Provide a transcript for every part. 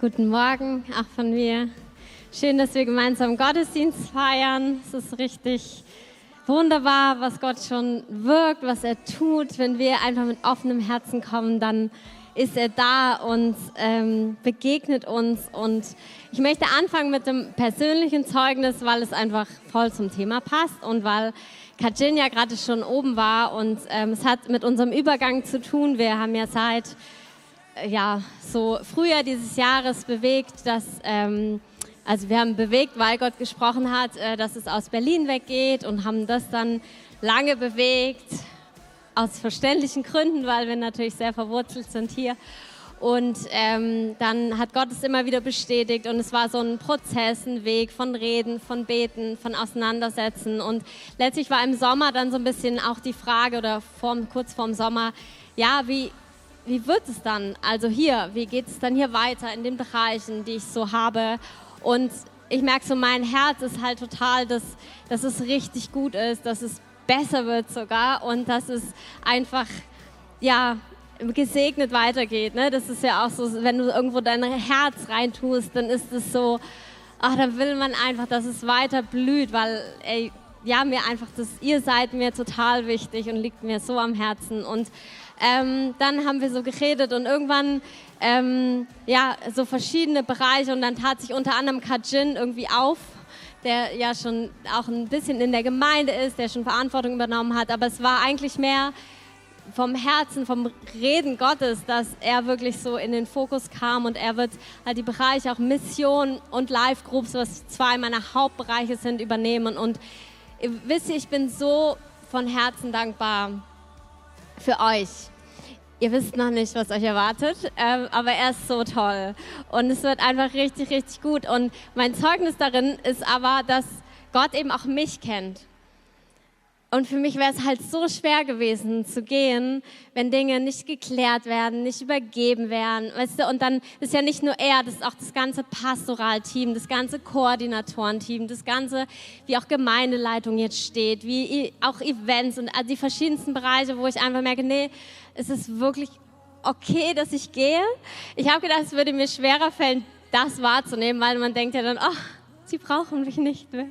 Guten Morgen, auch von mir. Schön, dass wir gemeinsam Gottesdienst feiern. Es ist richtig wunderbar, was Gott schon wirkt, was er tut. Wenn wir einfach mit offenem Herzen kommen, dann ist er da und ähm, begegnet uns. Und ich möchte anfangen mit dem persönlichen Zeugnis, weil es einfach voll zum Thema passt und weil Kajin ja gerade schon oben war und ähm, es hat mit unserem Übergang zu tun. Wir haben ja seit ja, so Frühjahr dieses Jahres bewegt, dass, ähm, also wir haben bewegt, weil Gott gesprochen hat, äh, dass es aus Berlin weggeht und haben das dann lange bewegt, aus verständlichen Gründen, weil wir natürlich sehr verwurzelt sind hier. Und ähm, dann hat Gott es immer wieder bestätigt und es war so ein Prozess, ein Weg von Reden, von Beten, von Auseinandersetzen. Und letztlich war im Sommer dann so ein bisschen auch die Frage oder vorm, kurz vorm Sommer, ja, wie, wie wird es dann? Also hier, wie geht es dann hier weiter in den Bereichen, die ich so habe? Und ich merke so, mein Herz ist halt total, dass, dass es richtig gut ist, dass es besser wird sogar und dass es einfach, ja, gesegnet weitergeht. Ne? Das ist ja auch so, wenn du irgendwo dein Herz reintust, dann ist es so, ach, da will man einfach, dass es weiter blüht, weil, ey, ja, mir einfach, das, ihr seid mir total wichtig und liegt mir so am Herzen und ähm, dann haben wir so geredet und irgendwann, ähm, ja, so verschiedene Bereiche und dann tat sich unter anderem Kajin irgendwie auf, der ja schon auch ein bisschen in der Gemeinde ist, der schon Verantwortung übernommen hat, aber es war eigentlich mehr vom Herzen, vom Reden Gottes, dass er wirklich so in den Fokus kam und er wird halt die Bereiche auch Mission und Live-Groups, was zwei meiner Hauptbereiche sind, übernehmen. Und wisst ihr, ich bin so von Herzen dankbar für euch. Ihr wisst noch nicht, was euch erwartet, ähm, aber er ist so toll. Und es wird einfach richtig, richtig gut. Und mein Zeugnis darin ist aber, dass Gott eben auch mich kennt. Und für mich wäre es halt so schwer gewesen zu gehen, wenn Dinge nicht geklärt werden, nicht übergeben werden. Weißt du? Und dann ist ja nicht nur er, das ist auch das ganze Pastoralteam, das ganze Koordinatorenteam, das ganze, wie auch Gemeindeleitung jetzt steht, wie auch Events und die verschiedensten Bereiche, wo ich einfach merke, nee, es ist wirklich okay, dass ich gehe. Ich habe gedacht, es würde mir schwerer fallen, das wahrzunehmen, weil man denkt ja dann, oh, sie brauchen mich nicht mehr.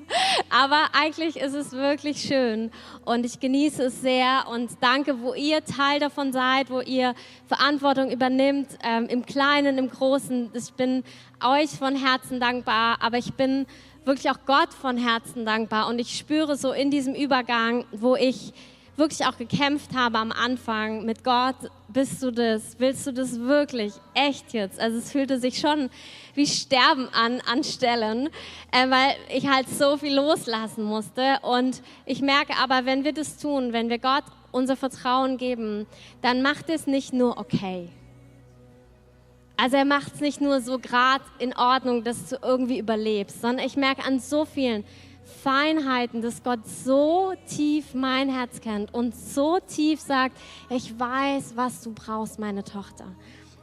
Aber eigentlich ist es wirklich schön und ich genieße es sehr und danke, wo ihr Teil davon seid, wo ihr Verantwortung übernimmt, ähm, im Kleinen, im Großen. Ich bin euch von Herzen dankbar, aber ich bin wirklich auch Gott von Herzen dankbar und ich spüre so in diesem Übergang, wo ich wirklich auch gekämpft habe am Anfang mit Gott, bist du das? Willst du das wirklich? Echt jetzt? Also es fühlte sich schon wie Sterben an, an Stellen, äh, weil ich halt so viel loslassen musste. Und ich merke aber, wenn wir das tun, wenn wir Gott unser Vertrauen geben, dann macht es nicht nur okay. Also er macht es nicht nur so gerade in Ordnung, dass du irgendwie überlebst, sondern ich merke an so vielen, Feinheiten, dass Gott so tief mein Herz kennt und so tief sagt, ich weiß, was du brauchst, meine Tochter.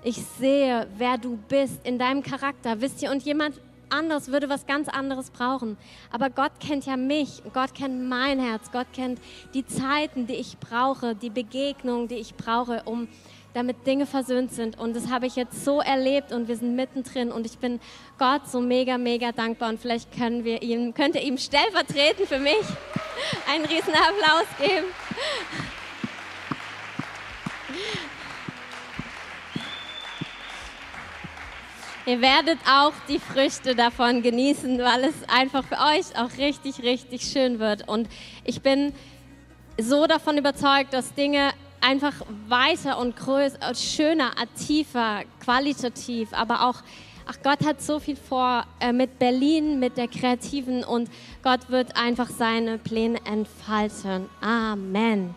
Ich sehe, wer du bist in deinem Charakter. Wisst ihr, und jemand anderes würde was ganz anderes brauchen. Aber Gott kennt ja mich, Gott kennt mein Herz, Gott kennt die Zeiten, die ich brauche, die Begegnungen, die ich brauche, um damit Dinge versöhnt sind. Und das habe ich jetzt so erlebt und wir sind mittendrin und ich bin Gott so mega, mega dankbar. Und vielleicht können wir ihm, könnt ihr ihm stellvertretend für mich einen riesen Applaus geben. Ihr werdet auch die Früchte davon genießen, weil es einfach für euch auch richtig, richtig schön wird. Und ich bin so davon überzeugt, dass Dinge einfach weiter und größer, schöner, tiefer, qualitativ, aber auch, ach Gott hat so viel vor äh, mit Berlin, mit der Kreativen und Gott wird einfach seine Pläne entfalten. Amen.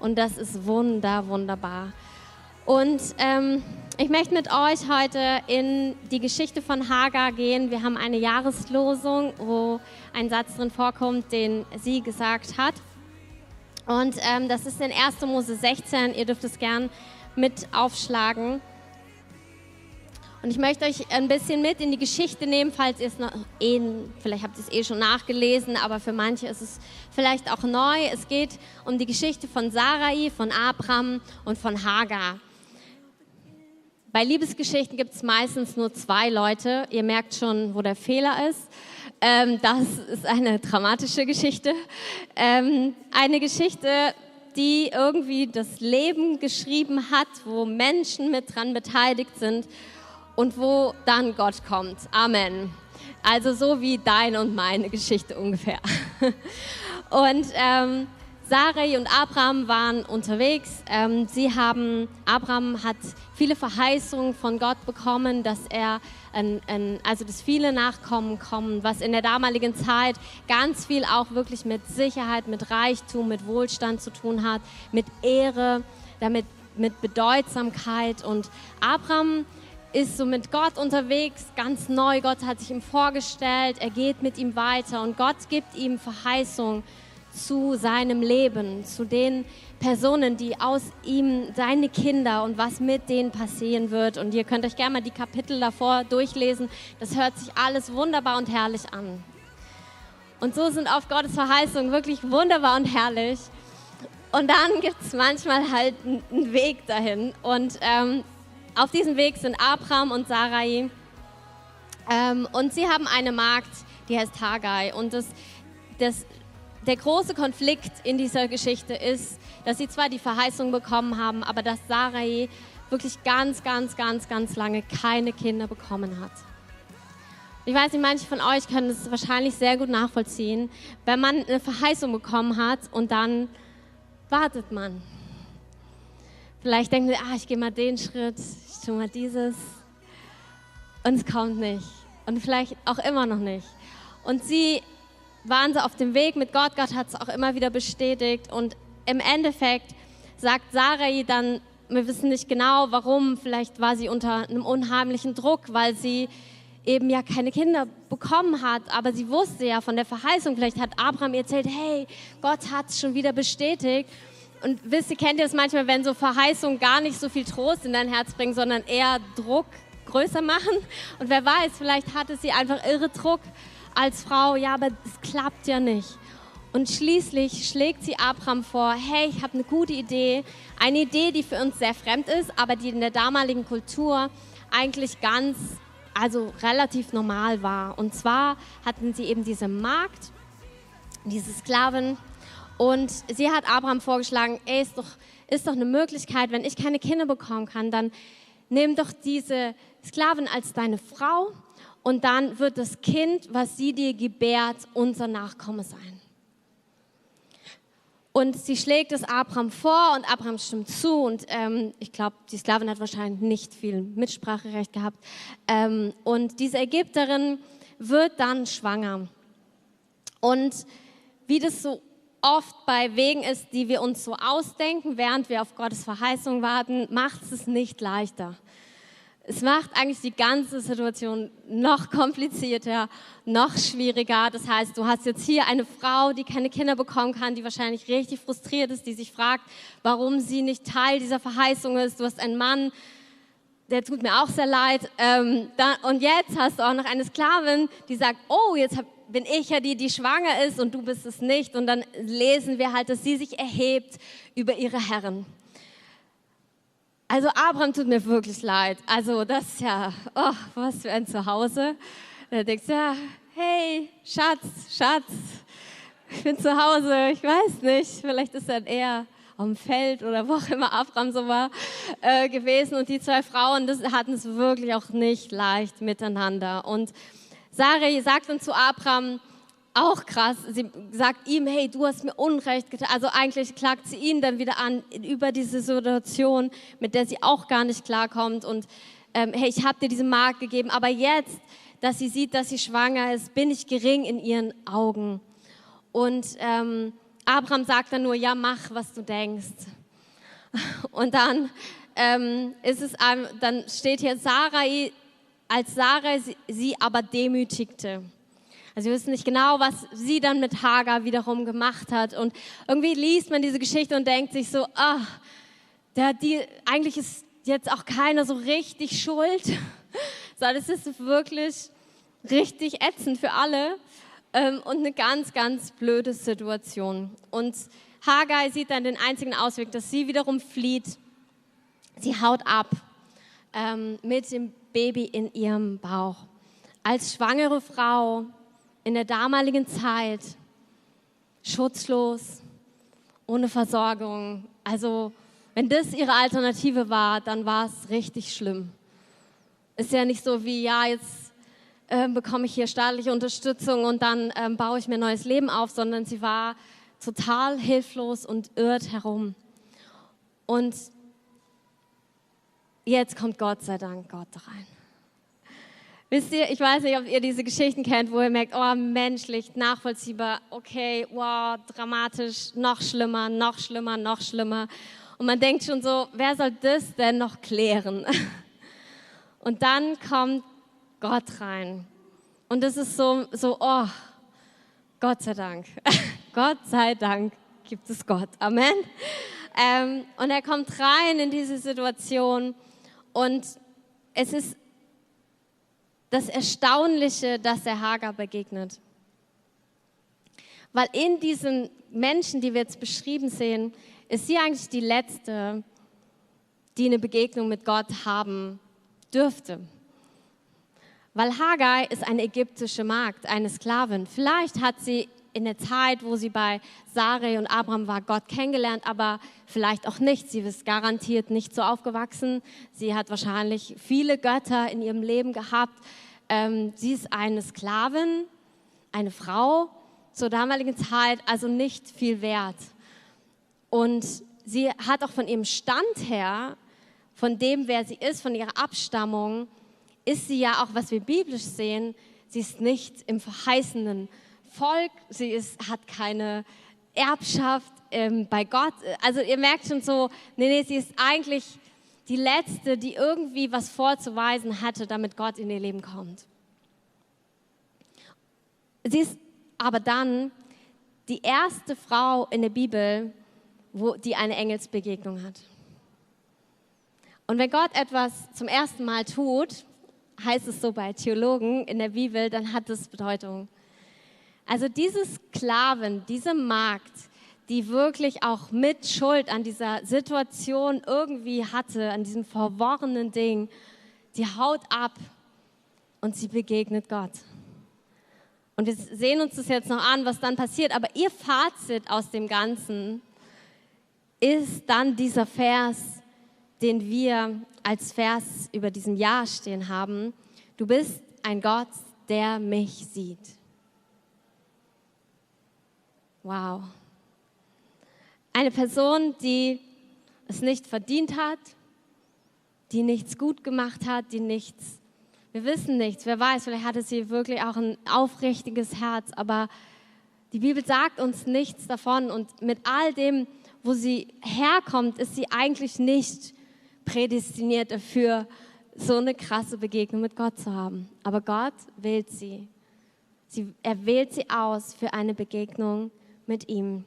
Und das ist wunder, wunderbar. Und ähm, ich möchte mit euch heute in die Geschichte von Hagar gehen. Wir haben eine Jahreslosung, wo ein Satz drin vorkommt, den sie gesagt hat. Und ähm, das ist in 1. Mose 16. Ihr dürft es gern mit aufschlagen. Und ich möchte euch ein bisschen mit in die Geschichte nehmen, falls ihr es noch, eh, vielleicht habt ihr es eh schon nachgelesen, aber für manche ist es vielleicht auch neu. Es geht um die Geschichte von Sarai, von Abraham und von Hagar. Bei Liebesgeschichten gibt es meistens nur zwei Leute. Ihr merkt schon, wo der Fehler ist. Ähm, das ist eine dramatische Geschichte. Ähm, eine Geschichte, die irgendwie das Leben geschrieben hat, wo Menschen mit dran beteiligt sind und wo dann Gott kommt. Amen. Also so wie deine und meine Geschichte ungefähr. Und ähm, Sarai und Abraham waren unterwegs. Ähm, sie haben, Abraham hat viele Verheißungen von Gott bekommen, dass er, ein, ein, also dass viele Nachkommen kommen, was in der damaligen Zeit ganz viel auch wirklich mit Sicherheit, mit Reichtum, mit Wohlstand zu tun hat, mit Ehre, damit mit Bedeutsamkeit. Und Abraham ist so mit Gott unterwegs, ganz neu. Gott hat sich ihm vorgestellt, er geht mit ihm weiter und Gott gibt ihm Verheißungen zu seinem Leben, zu den Personen, die aus ihm, seine Kinder und was mit denen passieren wird. Und ihr könnt euch gerne mal die Kapitel davor durchlesen. Das hört sich alles wunderbar und herrlich an. Und so sind auf Gottes Verheißungen wirklich wunderbar und herrlich. Und dann gibt es manchmal halt einen Weg dahin. Und ähm, auf diesem Weg sind Abraham und Sarai. Ähm, und sie haben eine Magd, die heißt Haggai. Und das, das der große Konflikt in dieser Geschichte ist, dass sie zwar die Verheißung bekommen haben, aber dass Sarai wirklich ganz, ganz, ganz, ganz lange keine Kinder bekommen hat. Ich weiß nicht, manche von euch können es wahrscheinlich sehr gut nachvollziehen, wenn man eine Verheißung bekommen hat und dann wartet man. Vielleicht denkt man, ah, ich gehe mal den Schritt, ich tue mal dieses und es kommt nicht. Und vielleicht auch immer noch nicht. Und sie waren sie auf dem Weg mit Gott. Gott hat es auch immer wieder bestätigt. Und im Endeffekt sagt Sarai dann, wir wissen nicht genau warum, vielleicht war sie unter einem unheimlichen Druck, weil sie eben ja keine Kinder bekommen hat, aber sie wusste ja von der Verheißung, vielleicht hat Abraham ihr erzählt, hey, Gott hat es schon wieder bestätigt. Und wisst ihr, kennt ihr es manchmal, wenn so Verheißungen gar nicht so viel Trost in dein Herz bringen, sondern eher Druck größer machen? Und wer weiß, vielleicht hatte sie einfach irre Druck als Frau, ja, aber es klappt ja nicht. Und schließlich schlägt sie Abraham vor, hey, ich habe eine gute Idee, eine Idee, die für uns sehr fremd ist, aber die in der damaligen Kultur eigentlich ganz, also relativ normal war. Und zwar hatten sie eben diese Magd, diese Sklavin, und sie hat Abraham vorgeschlagen, ey, ist doch, ist doch eine Möglichkeit, wenn ich keine Kinder bekommen kann, dann nimm doch diese Sklavin als deine Frau und dann wird das Kind, was sie dir gebärt, unser Nachkomme sein. Und sie schlägt es Abraham vor und Abraham stimmt zu. Und ähm, ich glaube, die Sklavin hat wahrscheinlich nicht viel Mitspracherecht gehabt. Ähm, und diese Ägypterin wird dann schwanger. Und wie das so oft bei Wegen ist, die wir uns so ausdenken, während wir auf Gottes Verheißung warten, macht es nicht leichter. Es macht eigentlich die ganze Situation noch komplizierter, noch schwieriger. Das heißt, du hast jetzt hier eine Frau, die keine Kinder bekommen kann, die wahrscheinlich richtig frustriert ist, die sich fragt, warum sie nicht Teil dieser Verheißung ist. Du hast einen Mann, der tut mir auch sehr leid. Ähm, und jetzt hast du auch noch eine Sklavin, die sagt, oh, jetzt bin ich ja die, die schwanger ist und du bist es nicht. Und dann lesen wir halt, dass sie sich erhebt über ihre Herren. Also Abraham tut mir wirklich leid. Also das ist ja, oh, was für ein Zuhause. Da denkst du, ja, hey, Schatz, Schatz, ich bin zu Hause, ich weiß nicht, vielleicht ist er eher am Feld oder wo auch immer Abraham so war äh, gewesen. Und die zwei Frauen, das hatten es wirklich auch nicht leicht miteinander. Und Sarah sagt dann zu Abraham, auch krass. Sie sagt ihm, hey, du hast mir Unrecht getan. Also eigentlich klagt sie ihn dann wieder an über diese Situation, mit der sie auch gar nicht klarkommt. Und ähm, hey, ich habe dir diese Mark gegeben, aber jetzt, dass sie sieht, dass sie schwanger ist, bin ich gering in ihren Augen. Und ähm, Abraham sagt dann nur, ja, mach, was du denkst. Und dann ähm, ist es, dann steht hier Sarai, als Sarah sie, sie aber demütigte. Also wir wissen nicht genau, was sie dann mit Hagar wiederum gemacht hat. Und irgendwie liest man diese Geschichte und denkt sich so, ah, der, die, eigentlich ist jetzt auch keiner so richtig schuld, sondern es ist wirklich richtig ätzend für alle ähm, und eine ganz, ganz blöde Situation. Und Hagar sieht dann den einzigen Ausweg, dass sie wiederum flieht. Sie haut ab ähm, mit dem Baby in ihrem Bauch. Als schwangere Frau in der damaligen Zeit, schutzlos, ohne Versorgung. Also wenn das ihre Alternative war, dann war es richtig schlimm. Ist ja nicht so wie, ja, jetzt äh, bekomme ich hier staatliche Unterstützung und dann ähm, baue ich mir ein neues Leben auf, sondern sie war total hilflos und irrt herum. Und jetzt kommt Gott sei Dank Gott rein. Wisst ihr, ich weiß nicht, ob ihr diese Geschichten kennt, wo ihr merkt, oh, menschlich, nachvollziehbar, okay, wow, dramatisch, noch schlimmer, noch schlimmer, noch schlimmer. Und man denkt schon so, wer soll das denn noch klären? Und dann kommt Gott rein. Und das ist so, so oh, Gott sei Dank. Gott sei Dank gibt es Gott. Amen. Ähm, und er kommt rein in diese Situation und es ist das Erstaunliche, dass er Hagar begegnet. Weil in diesen Menschen, die wir jetzt beschrieben sehen, ist sie eigentlich die letzte, die eine Begegnung mit Gott haben dürfte. Weil Hagar ist eine ägyptische Magd, eine Sklavin. Vielleicht hat sie in der Zeit, wo sie bei Sarai und Abraham war, Gott kennengelernt, aber vielleicht auch nicht. Sie ist garantiert nicht so aufgewachsen. Sie hat wahrscheinlich viele Götter in ihrem Leben gehabt. Ähm, sie ist eine Sklavin, eine Frau zur damaligen Zeit, also nicht viel wert. Und sie hat auch von ihrem Stand her, von dem, wer sie ist, von ihrer Abstammung, ist sie ja auch, was wir biblisch sehen, sie ist nicht im verheißenen Volk, sie ist, hat keine Erbschaft ähm, bei Gott. Also ihr merkt schon so, nee, nee, sie ist eigentlich die Letzte, die irgendwie was vorzuweisen hatte, damit Gott in ihr Leben kommt. Sie ist aber dann die erste Frau in der Bibel, wo, die eine Engelsbegegnung hat. Und wenn Gott etwas zum ersten Mal tut, heißt es so bei Theologen in der Bibel, dann hat es Bedeutung. Also diese Sklaven, diese Magd, die wirklich auch mit Schuld an dieser Situation irgendwie hatte, an diesem verworrenen Ding, die haut ab und sie begegnet Gott. Und wir sehen uns das jetzt noch an, was dann passiert. Aber ihr Fazit aus dem Ganzen ist dann dieser Vers, den wir als Vers über diesem Jahr stehen haben. Du bist ein Gott, der mich sieht. Wow. Eine Person, die es nicht verdient hat, die nichts gut gemacht hat, die nichts, wir wissen nichts, wer weiß, vielleicht hatte sie wirklich auch ein aufrichtiges Herz, aber die Bibel sagt uns nichts davon und mit all dem, wo sie herkommt, ist sie eigentlich nicht prädestiniert dafür, so eine krasse Begegnung mit Gott zu haben. Aber Gott wählt sie. sie er wählt sie aus für eine Begegnung mit ihm.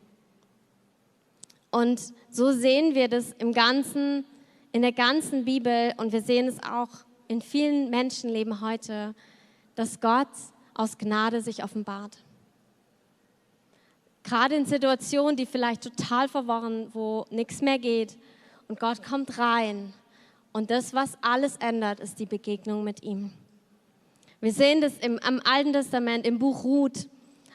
Und so sehen wir das im ganzen, in der ganzen Bibel und wir sehen es auch in vielen Menschenleben heute, dass Gott aus Gnade sich offenbart. Gerade in Situationen, die vielleicht total verworren, wo nichts mehr geht und Gott kommt rein und das, was alles ändert, ist die Begegnung mit ihm. Wir sehen das im, im Alten Testament, im Buch Ruth,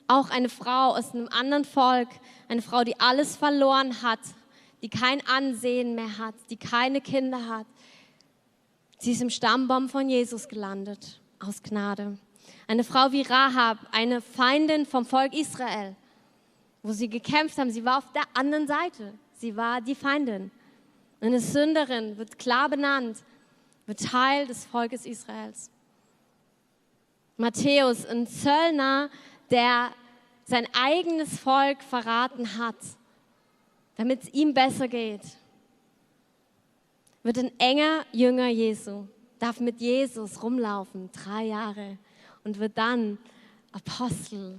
auch eine Frau aus einem anderen Volk, eine Frau, die alles verloren hat, die kein Ansehen mehr hat, die keine Kinder hat. Sie ist im Stammbaum von Jesus gelandet, aus Gnade. Eine Frau wie Rahab, eine Feindin vom Volk Israel, wo sie gekämpft haben, sie war auf der anderen Seite. Sie war die Feindin. Eine Sünderin wird klar benannt, wird Teil des Volkes Israels. Matthäus, ein Zöllner, der sein eigenes Volk verraten hat, damit es ihm besser geht, wird ein enger Jünger Jesu, darf mit Jesus rumlaufen, drei Jahre, und wird dann Apostel.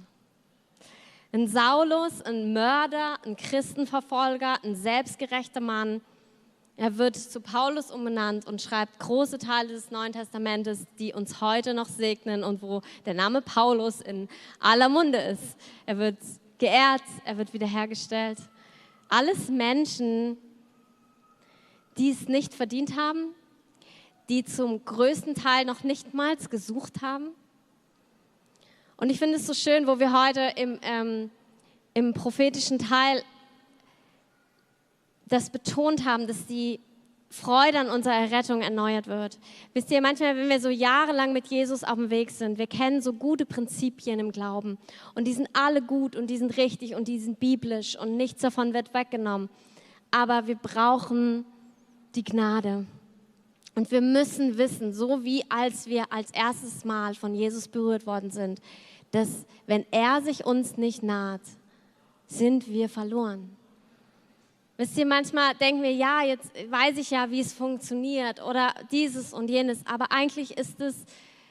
Ein Saulus, ein Mörder, ein Christenverfolger, ein selbstgerechter Mann, er wird zu Paulus umbenannt und schreibt große Teile des Neuen Testamentes, die uns heute noch segnen und wo der Name Paulus in aller Munde ist. Er wird geehrt, er wird wiederhergestellt. Alles Menschen, die es nicht verdient haben, die zum größten Teil noch nicht mal gesucht haben. Und ich finde es so schön, wo wir heute im, ähm, im prophetischen Teil das betont haben, dass die Freude an unserer Errettung erneuert wird. Wisst ihr, manchmal, wenn wir so jahrelang mit Jesus auf dem Weg sind, wir kennen so gute Prinzipien im Glauben und die sind alle gut und die sind richtig und die sind biblisch und nichts davon wird weggenommen. Aber wir brauchen die Gnade. Und wir müssen wissen, so wie als wir als erstes Mal von Jesus berührt worden sind, dass wenn er sich uns nicht naht, sind wir verloren. Wisst ihr, manchmal denken wir, ja, jetzt weiß ich ja, wie es funktioniert oder dieses und jenes, aber eigentlich ist es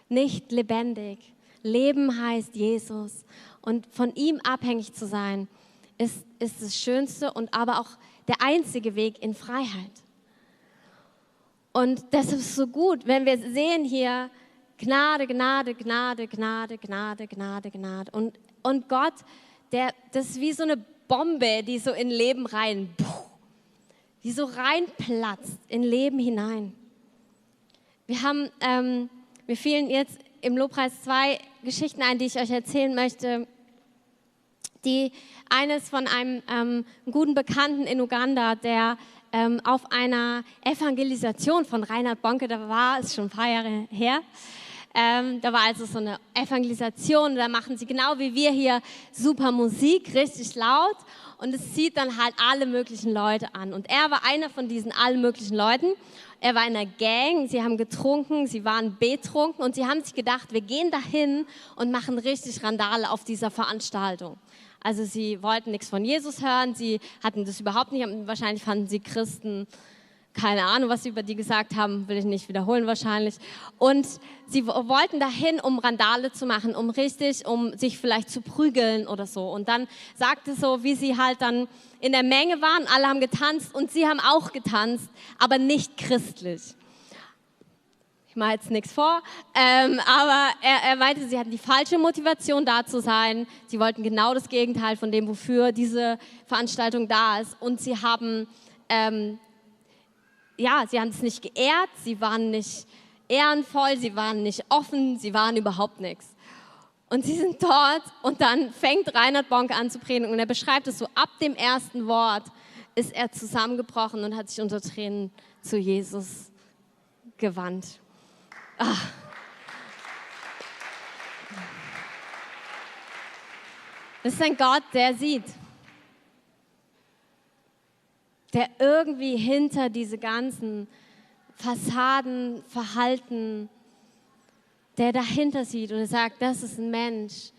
nicht lebendig. Leben heißt Jesus und von ihm abhängig zu sein, ist, ist das Schönste und aber auch der einzige Weg in Freiheit. Und das ist so gut, wenn wir sehen hier Gnade, Gnade, Gnade, Gnade, Gnade, Gnade, Gnade. Und, und Gott, der, das ist wie so eine Bombe, die so in Leben rein, die so reinplatzt in Leben hinein. Wir haben, ähm, mir fielen jetzt im Lobpreis zwei Geschichten ein, die ich euch erzählen möchte. Die eines von einem ähm, guten Bekannten in Uganda, der ähm, auf einer Evangelisation von Reinhard Bonke, da war es schon ein paar Jahre her. Ähm, da war also so eine Evangelisation, da machen sie genau wie wir hier super Musik, richtig laut. Und es zieht dann halt alle möglichen Leute an. Und er war einer von diesen allen möglichen Leuten. Er war in einer Gang, sie haben getrunken, sie waren betrunken. Und sie haben sich gedacht, wir gehen dahin und machen richtig Randale auf dieser Veranstaltung. Also sie wollten nichts von Jesus hören, sie hatten das überhaupt nicht, wahrscheinlich fanden sie Christen, keine Ahnung, was sie über die gesagt haben, will ich nicht wiederholen wahrscheinlich. Und sie wollten dahin, um Randale zu machen, um richtig, um sich vielleicht zu prügeln oder so. Und dann sagte so, wie sie halt dann in der Menge waren, alle haben getanzt und sie haben auch getanzt, aber nicht christlich ich mache jetzt nichts vor, ähm, aber er, er meinte, sie hatten die falsche Motivation da zu sein. Sie wollten genau das Gegenteil von dem, wofür diese Veranstaltung da ist. Und sie haben, ähm, ja, sie haben es nicht geehrt, sie waren nicht ehrenvoll, sie waren nicht offen, sie waren überhaupt nichts. Und sie sind dort und dann fängt Reinhard Bonk an zu predigen und er beschreibt es so, ab dem ersten Wort ist er zusammengebrochen und hat sich unter Tränen zu Jesus gewandt. Ach. Das ist ein Gott, der sieht. Der irgendwie hinter diese ganzen Fassaden, Verhalten, der dahinter sieht und sagt, das ist ein Mensch,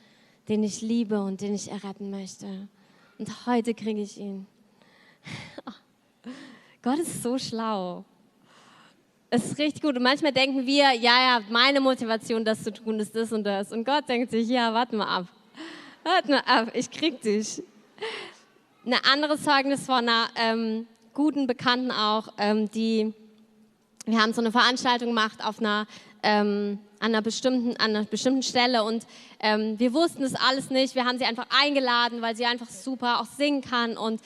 den ich liebe und den ich erretten möchte. Und heute kriege ich ihn. Gott ist so schlau. Es ist richtig gut. Und manchmal denken wir, ja, ja, meine Motivation, das zu tun, ist das und das. Und Gott denkt sich, ja, warte mal ab. Warte mal ab, ich krieg dich. Ein anderes Zeugnis von einer ähm, guten Bekannten auch, ähm, die, wir haben so eine Veranstaltung gemacht auf einer, ähm, an, einer bestimmten, an einer bestimmten Stelle und ähm, wir wussten es alles nicht. Wir haben sie einfach eingeladen, weil sie einfach super auch singen kann und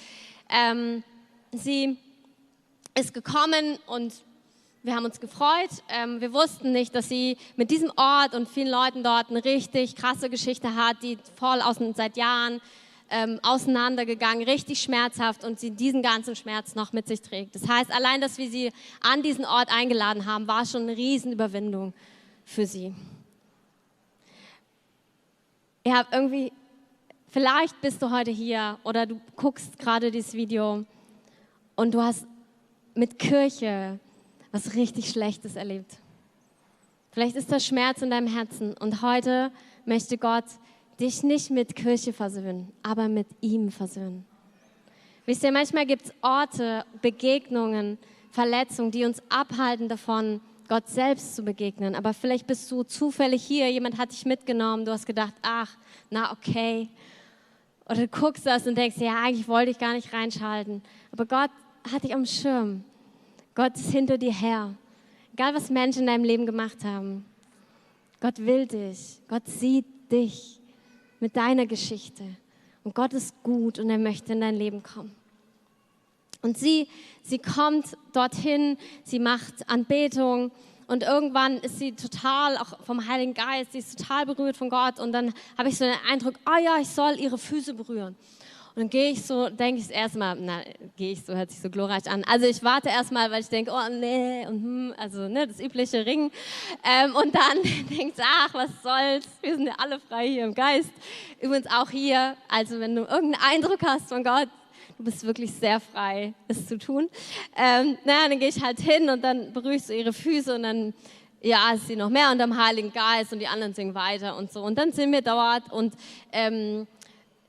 ähm, sie ist gekommen und wir haben uns gefreut. Ähm, wir wussten nicht, dass sie mit diesem Ort und vielen Leuten dort eine richtig krasse Geschichte hat, die voll aus, seit Jahren ähm, auseinandergegangen, richtig schmerzhaft und sie diesen ganzen Schmerz noch mit sich trägt. Das heißt, allein, dass wir sie an diesen Ort eingeladen haben, war schon eine Riesenüberwindung für sie. Ihr habt irgendwie, vielleicht bist du heute hier oder du guckst gerade dieses Video und du hast mit Kirche was richtig Schlechtes erlebt. Vielleicht ist da Schmerz in deinem Herzen und heute möchte Gott dich nicht mit Kirche versöhnen, aber mit ihm versöhnen. Wisst ihr, manchmal gibt es Orte, Begegnungen, Verletzungen, die uns abhalten davon, Gott selbst zu begegnen. Aber vielleicht bist du zufällig hier, jemand hat dich mitgenommen, du hast gedacht, ach, na okay. Oder du guckst das und denkst, ja, eigentlich wollte ich gar nicht reinschalten. Aber Gott hat dich am Schirm. Gott ist hinter dir her. Egal, was Menschen in deinem Leben gemacht haben. Gott will dich. Gott sieht dich mit deiner Geschichte. Und Gott ist gut und er möchte in dein Leben kommen. Und sie, sie kommt dorthin, sie macht Anbetung Und irgendwann ist sie total, auch vom Heiligen Geist, sie ist total berührt von Gott. Und dann habe ich so den Eindruck, oh ja, ich soll ihre Füße berühren. Und dann gehe ich so, denke ich erstmal, na, gehe ich so, hört sich so glorreich an. Also ich warte erstmal, weil ich denke, oh nee, und hm, also ne, das übliche Ring. Ähm, und dann denke ich, ach, was soll's, wir sind ja alle frei hier im Geist. Übrigens auch hier, also wenn du irgendeinen Eindruck hast von Gott, du bist wirklich sehr frei, es zu tun. Ähm, naja, dann gehe ich halt hin und dann berührst du ihre Füße und dann ja, ist sie noch mehr unter dem Heiligen Geist und die anderen singen weiter und so. Und dann sind wir dort und ähm,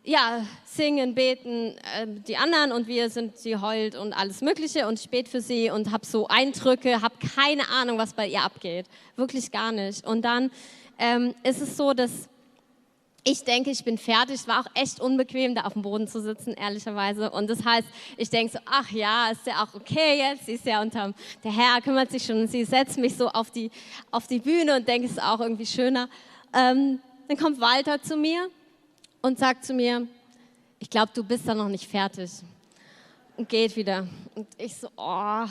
ja, singen, beten äh, die anderen und wir sind, sie heult und alles Mögliche und bete für sie und habe so Eindrücke, habe keine Ahnung, was bei ihr abgeht. Wirklich gar nicht. Und dann ähm, ist es so, dass ich denke, ich bin fertig. Es war auch echt unbequem, da auf dem Boden zu sitzen, ehrlicherweise. Und das heißt, ich denke so, ach ja, ist ja auch okay jetzt. Sie ist ja unterm, der Herr kümmert sich schon. Und sie setzt mich so auf die, auf die Bühne und denke, es ist auch irgendwie schöner. Ähm, dann kommt Walter zu mir und sagt zu mir, ich glaube, du bist da noch nicht fertig. Und geht wieder. Und ich so, oh,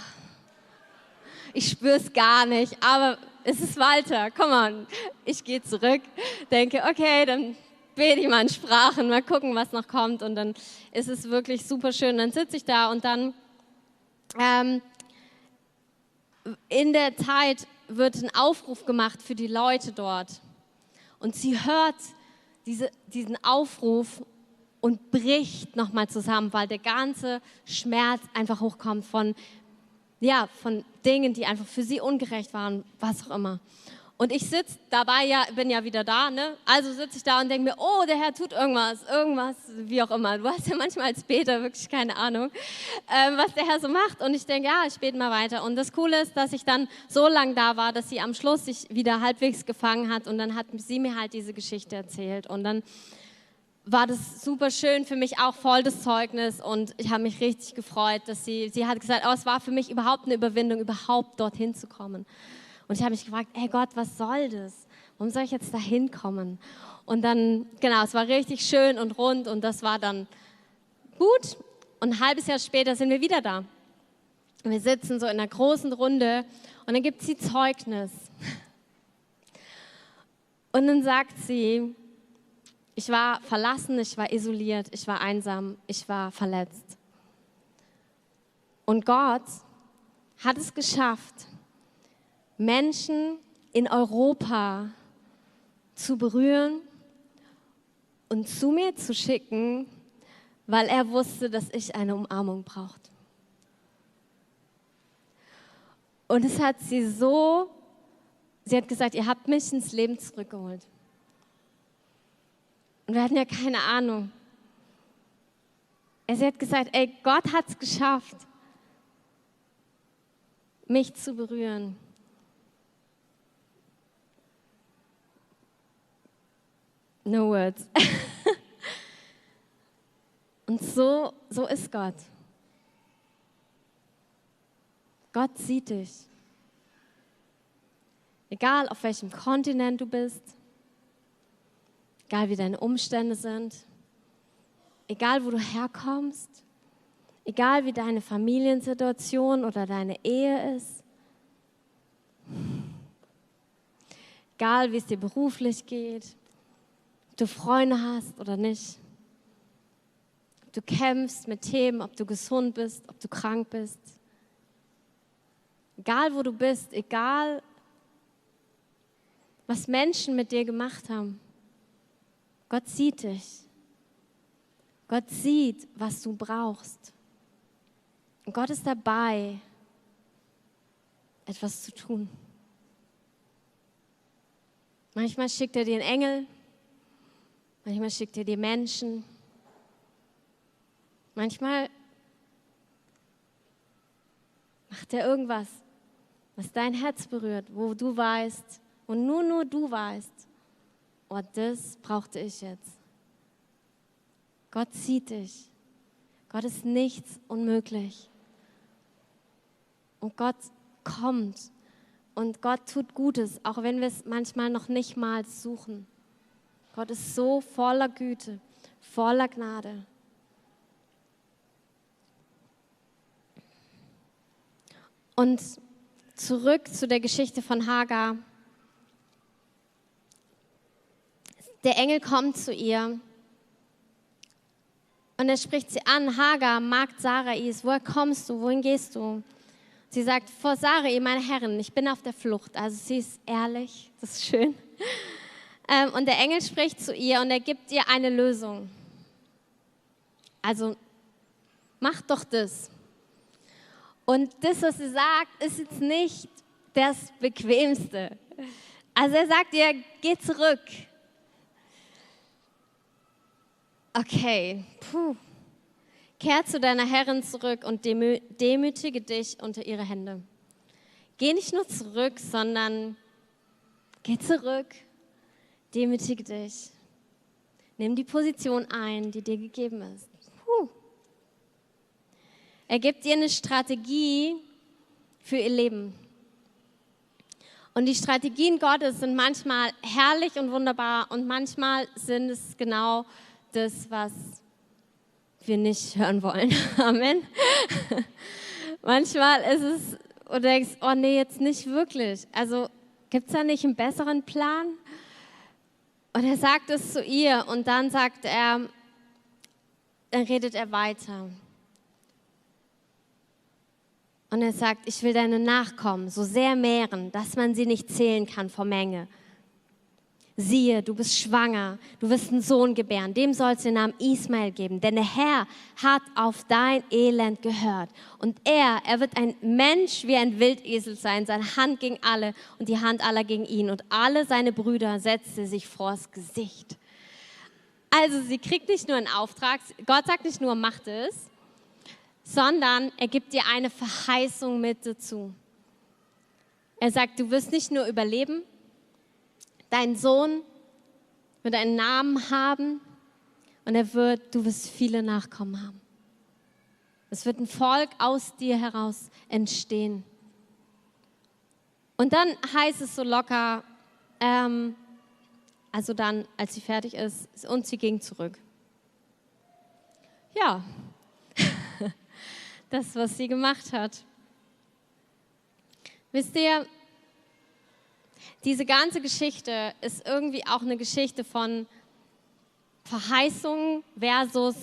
ich spüre es gar nicht, aber es ist Walter, komm on. Ich gehe zurück, denke, okay, dann bete ich mal in Sprachen, mal gucken, was noch kommt. Und dann ist es wirklich super schön. Dann sitze ich da und dann ähm, in der Zeit wird ein Aufruf gemacht für die Leute dort. Und sie hört diese, diesen Aufruf und bricht nochmal zusammen, weil der ganze Schmerz einfach hochkommt von, ja, von Dingen, die einfach für sie ungerecht waren, was auch immer. Und ich sitze dabei, ja, bin ja wieder da, ne? Also sitze ich da und denke mir, oh, der Herr tut irgendwas, irgendwas, wie auch immer. Du hast ja manchmal als Beter wirklich keine Ahnung, ähm, was der Herr so macht. Und ich denke, ja, ich bete mal weiter. Und das Coole ist, dass ich dann so lange da war, dass sie am Schluss sich wieder halbwegs gefangen hat. Und dann hat sie mir halt diese Geschichte erzählt. Und dann war das super schön für mich auch voll das Zeugnis und ich habe mich richtig gefreut, dass sie, sie hat gesagt, oh, es war für mich überhaupt eine Überwindung, überhaupt dorthin zu kommen. Und ich habe mich gefragt, hey Gott, was soll das? Warum soll ich jetzt da hinkommen? Und dann, genau, es war richtig schön und rund und das war dann gut. Und ein halbes Jahr später sind wir wieder da. Und wir sitzen so in einer großen Runde und dann gibt sie Zeugnis. Und dann sagt sie, ich war verlassen, ich war isoliert, ich war einsam, ich war verletzt. Und Gott hat es geschafft, Menschen in Europa zu berühren und zu mir zu schicken, weil er wusste, dass ich eine Umarmung brauchte. Und es hat sie so, sie hat gesagt, ihr habt mich ins Leben zurückgeholt. Und wir hatten ja keine Ahnung. Sie hat gesagt, ey, Gott hat es geschafft, mich zu berühren. No words. Und so, so ist Gott. Gott sieht dich. Egal auf welchem Kontinent du bist, egal wie deine Umstände sind, egal wo du herkommst, egal wie deine Familiensituation oder deine Ehe ist, egal wie es dir beruflich geht, du Freunde hast oder nicht. Ob du kämpfst mit Themen, ob du gesund bist, ob du krank bist. Egal wo du bist, egal was Menschen mit dir gemacht haben. Gott sieht dich. Gott sieht, was du brauchst. Und Gott ist dabei, etwas zu tun. Manchmal schickt er dir einen Engel, Manchmal schickt er dir Menschen. Manchmal macht er irgendwas, was dein Herz berührt, wo du weißt und nur, nur du weißt, oh, das brauchte ich jetzt. Gott sieht dich. Gott ist nichts unmöglich. Und Gott kommt und Gott tut Gutes, auch wenn wir es manchmal noch nicht mal suchen. Gott ist so voller Güte, voller Gnade. Und zurück zu der Geschichte von Hagar. Der Engel kommt zu ihr und er spricht sie an, Hagar, Magd Sarais, woher kommst du, wohin gehst du? Sie sagt, vor Sarai, meine Herrin, ich bin auf der Flucht. Also sie ist ehrlich, das ist schön. Ähm, und der Engel spricht zu ihr und er gibt ihr eine Lösung. Also mach doch das. Und das, was sie sagt, ist jetzt nicht das Bequemste. Also er sagt ihr, geh zurück. Okay, puh. Kehr zu deiner Herrin zurück und demü demütige dich unter ihre Hände. Geh nicht nur zurück, sondern geh zurück, demütige dich. Nimm die Position ein, die dir gegeben ist. Puh. Er gibt dir eine Strategie für ihr Leben. Und die Strategien Gottes sind manchmal herrlich und wunderbar und manchmal sind es genau das, was wir nicht hören wollen. Amen. Manchmal ist es, und du denkst, oh nee, jetzt nicht wirklich. Also gibt es da nicht einen besseren Plan? Und er sagt es zu ihr und dann sagt er, dann redet er weiter. Und er sagt, ich will deine Nachkommen so sehr mehren, dass man sie nicht zählen kann vor Menge siehe, du bist schwanger, du wirst einen Sohn gebären, dem sollst du den Namen Ismael geben, denn der Herr hat auf dein Elend gehört. Und er, er wird ein Mensch wie ein Wildesel sein, seine Hand gegen alle und die Hand aller gegen ihn. Und alle seine Brüder setzte sich vors Gesicht. Also sie kriegt nicht nur einen Auftrag, Gott sagt nicht nur, macht es, sondern er gibt dir eine Verheißung mit dazu. Er sagt, du wirst nicht nur überleben, Dein Sohn wird einen Namen haben und er wird, du wirst viele Nachkommen haben. Es wird ein Volk aus dir heraus entstehen. Und dann heißt es so locker, ähm, also dann, als sie fertig ist, und sie ging zurück. Ja, das, was sie gemacht hat. Wisst ihr, diese ganze Geschichte ist irgendwie auch eine Geschichte von Verheißung versus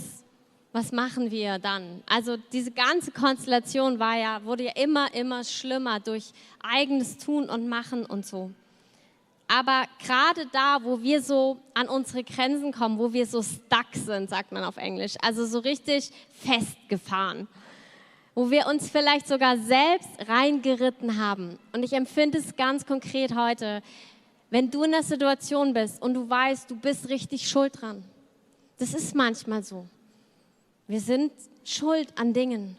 was machen wir dann? Also diese ganze Konstellation war ja, wurde ja immer, immer schlimmer durch eigenes Tun und Machen und so. Aber gerade da, wo wir so an unsere Grenzen kommen, wo wir so stuck sind, sagt man auf Englisch, also so richtig festgefahren, wo wir uns vielleicht sogar selbst reingeritten haben. Und ich empfinde es ganz konkret heute, wenn du in der Situation bist und du weißt, du bist richtig schuld dran. Das ist manchmal so. Wir sind schuld an Dingen.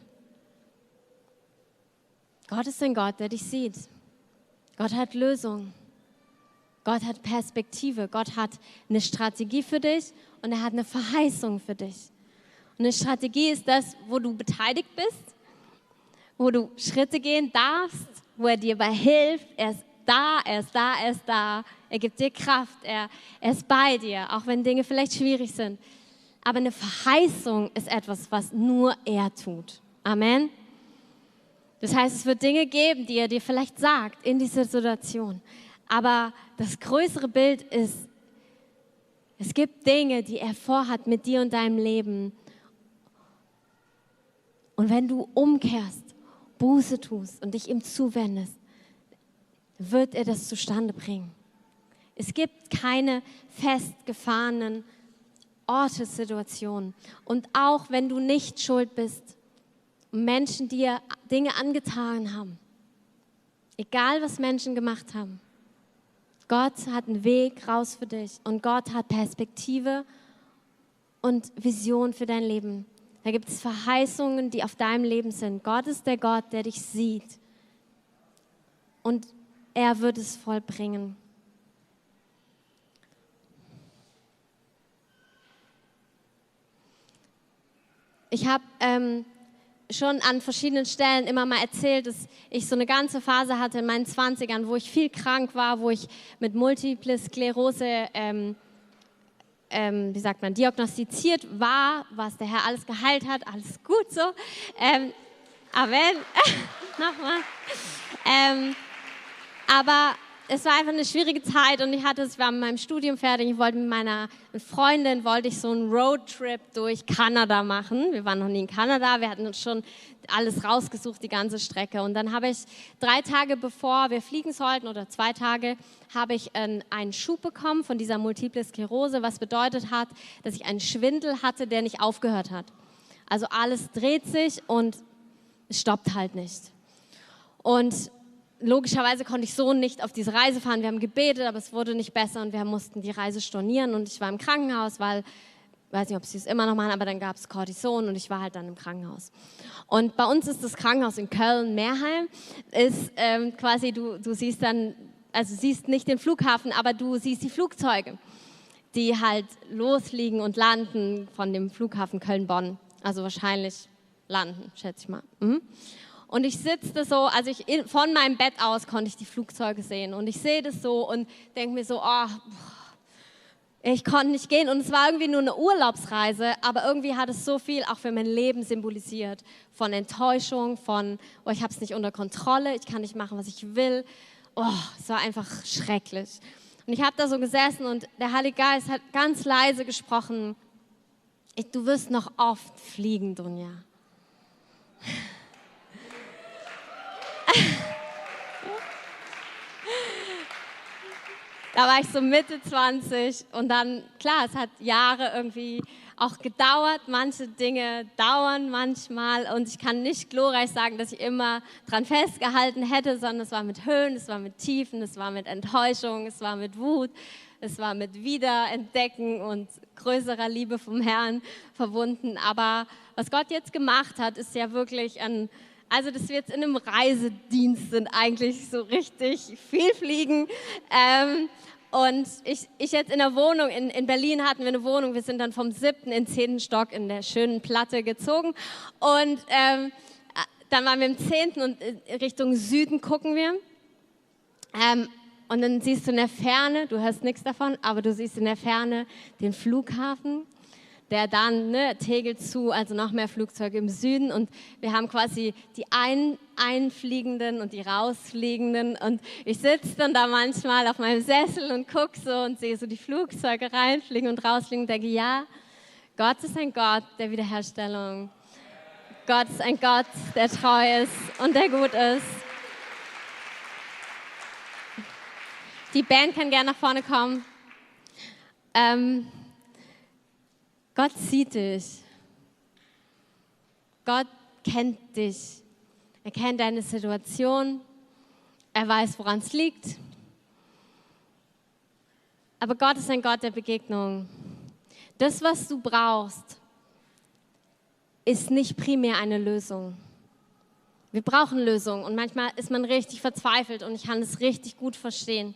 Gott ist ein Gott, der dich sieht. Gott hat Lösungen. Gott hat Perspektive. Gott hat eine Strategie für dich und er hat eine Verheißung für dich. Und eine Strategie ist das, wo du beteiligt bist wo du Schritte gehen darfst, wo er dir bei hilft. Er ist da, er ist da, er ist da. Er gibt dir Kraft, er, er ist bei dir, auch wenn Dinge vielleicht schwierig sind. Aber eine Verheißung ist etwas, was nur er tut. Amen. Das heißt, es wird Dinge geben, die er dir vielleicht sagt in dieser Situation. Aber das größere Bild ist, es gibt Dinge, die er vorhat mit dir und deinem Leben. Und wenn du umkehrst, Buße tust und dich ihm zuwendest, wird er das zustande bringen. Es gibt keine festgefahrenen Orte, Situationen. Und auch wenn du nicht schuld bist Menschen dir Dinge angetan haben, egal was Menschen gemacht haben, Gott hat einen Weg raus für dich und Gott hat Perspektive und Vision für dein Leben. Da gibt es Verheißungen, die auf deinem Leben sind. Gott ist der Gott, der dich sieht. Und er wird es vollbringen. Ich habe ähm, schon an verschiedenen Stellen immer mal erzählt, dass ich so eine ganze Phase hatte in meinen 20ern, wo ich viel krank war, wo ich mit Multiple Sklerose ähm, ähm, wie sagt man, diagnostiziert war, was der Herr alles geheilt hat, alles gut so. Ähm, Amen. Nochmal. Ähm, aber es war einfach eine schwierige Zeit und ich hatte, ich war mit meinem Studium fertig. Ich wollte mit meiner Freundin wollte ich so einen Roadtrip durch Kanada machen. Wir waren noch nie in Kanada, wir hatten uns schon alles rausgesucht, die ganze Strecke. Und dann habe ich drei Tage bevor wir fliegen sollten oder zwei Tage, habe ich einen Schub bekommen von dieser Multiple Sklerose, was bedeutet hat, dass ich einen Schwindel hatte, der nicht aufgehört hat. Also alles dreht sich und es stoppt halt nicht. Und logischerweise konnte ich so nicht auf diese Reise fahren. Wir haben gebetet, aber es wurde nicht besser und wir mussten die Reise stornieren und ich war im Krankenhaus, weil, weiß nicht, ob sie es immer noch machen, aber dann gab es Cortison und ich war halt dann im Krankenhaus. Und bei uns ist das Krankenhaus in Köln-Meerheim, ist ähm, quasi, du, du siehst dann, also siehst nicht den Flughafen, aber du siehst die Flugzeuge, die halt losfliegen und landen von dem Flughafen Köln-Bonn. Also wahrscheinlich landen, schätze ich mal. Mhm. Und ich sitze so, also ich, von meinem Bett aus konnte ich die Flugzeuge sehen. Und ich sehe das so und denke mir so, oh, ich konnte nicht gehen. Und es war irgendwie nur eine Urlaubsreise, aber irgendwie hat es so viel auch für mein Leben symbolisiert. Von Enttäuschung, von, oh, ich habe es nicht unter Kontrolle, ich kann nicht machen, was ich will. Oh, es war einfach schrecklich. Und ich habe da so gesessen und der Heilige Geist hat ganz leise gesprochen. Du wirst noch oft fliegen, Dunja. Da war ich so Mitte 20 und dann, klar, es hat Jahre irgendwie auch gedauert. Manche Dinge dauern manchmal und ich kann nicht glorreich sagen, dass ich immer dran festgehalten hätte, sondern es war mit Höhen, es war mit Tiefen, es war mit Enttäuschung, es war mit Wut, es war mit Wiederentdecken und größerer Liebe vom Herrn verbunden. Aber was Gott jetzt gemacht hat, ist ja wirklich ein also, dass wir jetzt in einem Reisedienst sind, eigentlich so richtig viel fliegen. Ähm, und ich, ich jetzt in der Wohnung, in, in Berlin hatten wir eine Wohnung, wir sind dann vom siebten in zehnten Stock in der schönen Platte gezogen. Und ähm, dann waren wir im zehnten und Richtung Süden gucken wir. Ähm, und dann siehst du in der Ferne, du hörst nichts davon, aber du siehst in der Ferne den Flughafen der dann ne, Tegel zu, also noch mehr Flugzeuge im Süden und wir haben quasi die ein, einfliegenden und die rausfliegenden und ich sitze dann da manchmal auf meinem Sessel und gucke so und sehe so die Flugzeuge reinfliegen und rausfliegen und denke, ja, Gott ist ein Gott der Wiederherstellung. Gott ist ein Gott, der treu ist und der gut ist. Die Band kann gerne nach vorne kommen. Ähm, Gott sieht dich. Gott kennt dich. Er kennt deine Situation. Er weiß, woran es liegt. Aber Gott ist ein Gott der Begegnung. Das, was du brauchst, ist nicht primär eine Lösung. Wir brauchen Lösungen und manchmal ist man richtig verzweifelt und ich kann es richtig gut verstehen.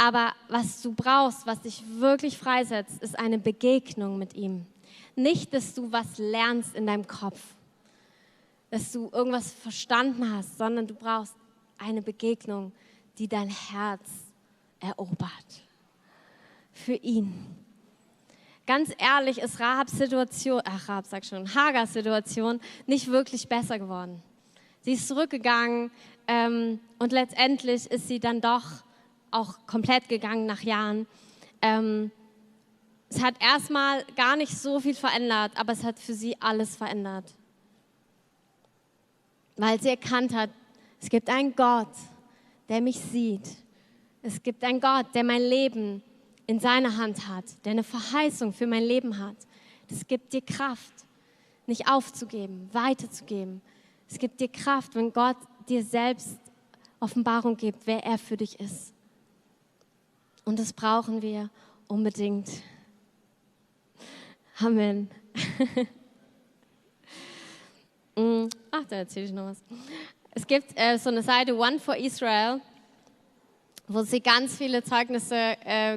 Aber was du brauchst, was dich wirklich freisetzt, ist eine Begegnung mit ihm. Nicht, dass du was lernst in deinem Kopf, dass du irgendwas verstanden hast, sondern du brauchst eine Begegnung, die dein Herz erobert. Für ihn. Ganz ehrlich ist Rahabs Situation, ach Rahab sag schon, Hagers Situation nicht wirklich besser geworden. Sie ist zurückgegangen ähm, und letztendlich ist sie dann doch auch komplett gegangen nach Jahren. Ähm, es hat erstmal gar nicht so viel verändert, aber es hat für sie alles verändert. Weil sie erkannt hat, es gibt einen Gott, der mich sieht. Es gibt einen Gott, der mein Leben in seiner Hand hat, der eine Verheißung für mein Leben hat. Das gibt dir Kraft, nicht aufzugeben, weiterzugeben. Es gibt dir Kraft, wenn Gott dir selbst Offenbarung gibt, wer er für dich ist. Und das brauchen wir unbedingt. Amen. Mm, ach, da erzähle ich noch was. Es gibt äh, so eine Seite One for Israel, wo sie ganz viele Zeugnisse äh,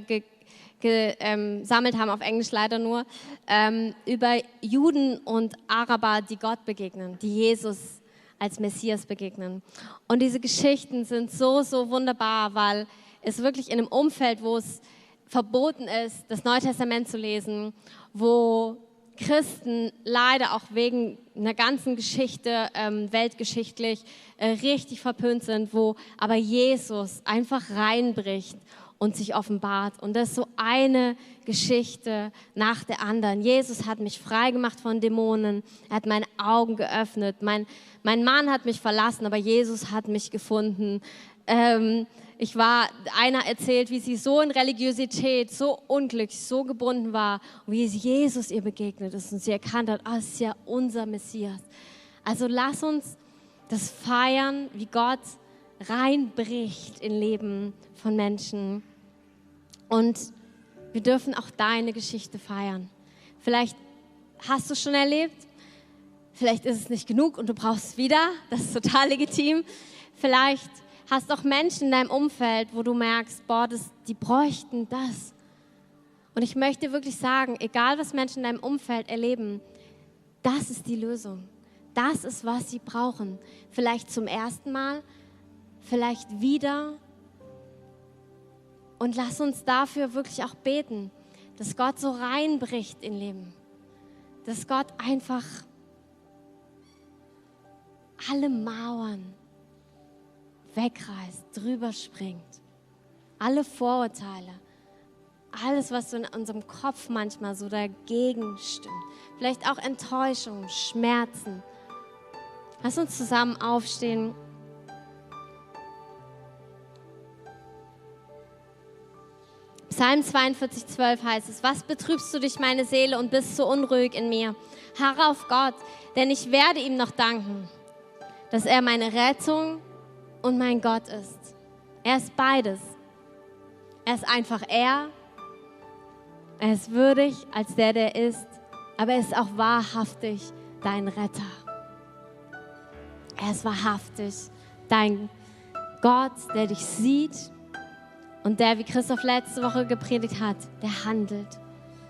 gesammelt ähm, haben, auf Englisch leider nur, ähm, über Juden und Araber, die Gott begegnen, die Jesus als Messias begegnen. Und diese Geschichten sind so, so wunderbar, weil ist wirklich in einem Umfeld, wo es verboten ist, das Neue Testament zu lesen, wo Christen leider auch wegen einer ganzen Geschichte, ähm, weltgeschichtlich, äh, richtig verpönt sind, wo aber Jesus einfach reinbricht und sich offenbart. Und das ist so eine Geschichte nach der anderen. Jesus hat mich frei gemacht von Dämonen. Er hat meine Augen geöffnet. Mein, mein Mann hat mich verlassen, aber Jesus hat mich gefunden. Ähm, ich war, einer erzählt, wie sie so in Religiosität, so unglücklich, so gebunden war wie Jesus ihr begegnet ist und sie erkannt hat, oh, ist ja unser Messias. Also lass uns das feiern, wie Gott reinbricht in Leben von Menschen. Und wir dürfen auch deine Geschichte feiern. Vielleicht hast du schon erlebt, vielleicht ist es nicht genug und du brauchst wieder, das ist total legitim. Vielleicht hast auch Menschen in deinem Umfeld, wo du merkst, boah, das, die bräuchten das. Und ich möchte wirklich sagen, egal was Menschen in deinem Umfeld erleben, das ist die Lösung. Das ist, was sie brauchen. Vielleicht zum ersten Mal, vielleicht wieder. Und lass uns dafür wirklich auch beten, dass Gott so reinbricht in Leben. Dass Gott einfach alle Mauern wegreißt, drüber springt. Alle Vorurteile, alles, was so in unserem Kopf manchmal so dagegen stimmt. Vielleicht auch Enttäuschung, Schmerzen. Lass uns zusammen aufstehen. Psalm 42, 12 heißt es, was betrübst du dich, meine Seele, und bist so unruhig in mir? Harre auf Gott, denn ich werde ihm noch danken, dass er meine Rettung und mein Gott ist. Er ist beides. Er ist einfach er. Er ist würdig als der, der ist. Aber er ist auch wahrhaftig dein Retter. Er ist wahrhaftig dein Gott, der dich sieht und der, wie Christoph letzte Woche gepredigt hat, der handelt.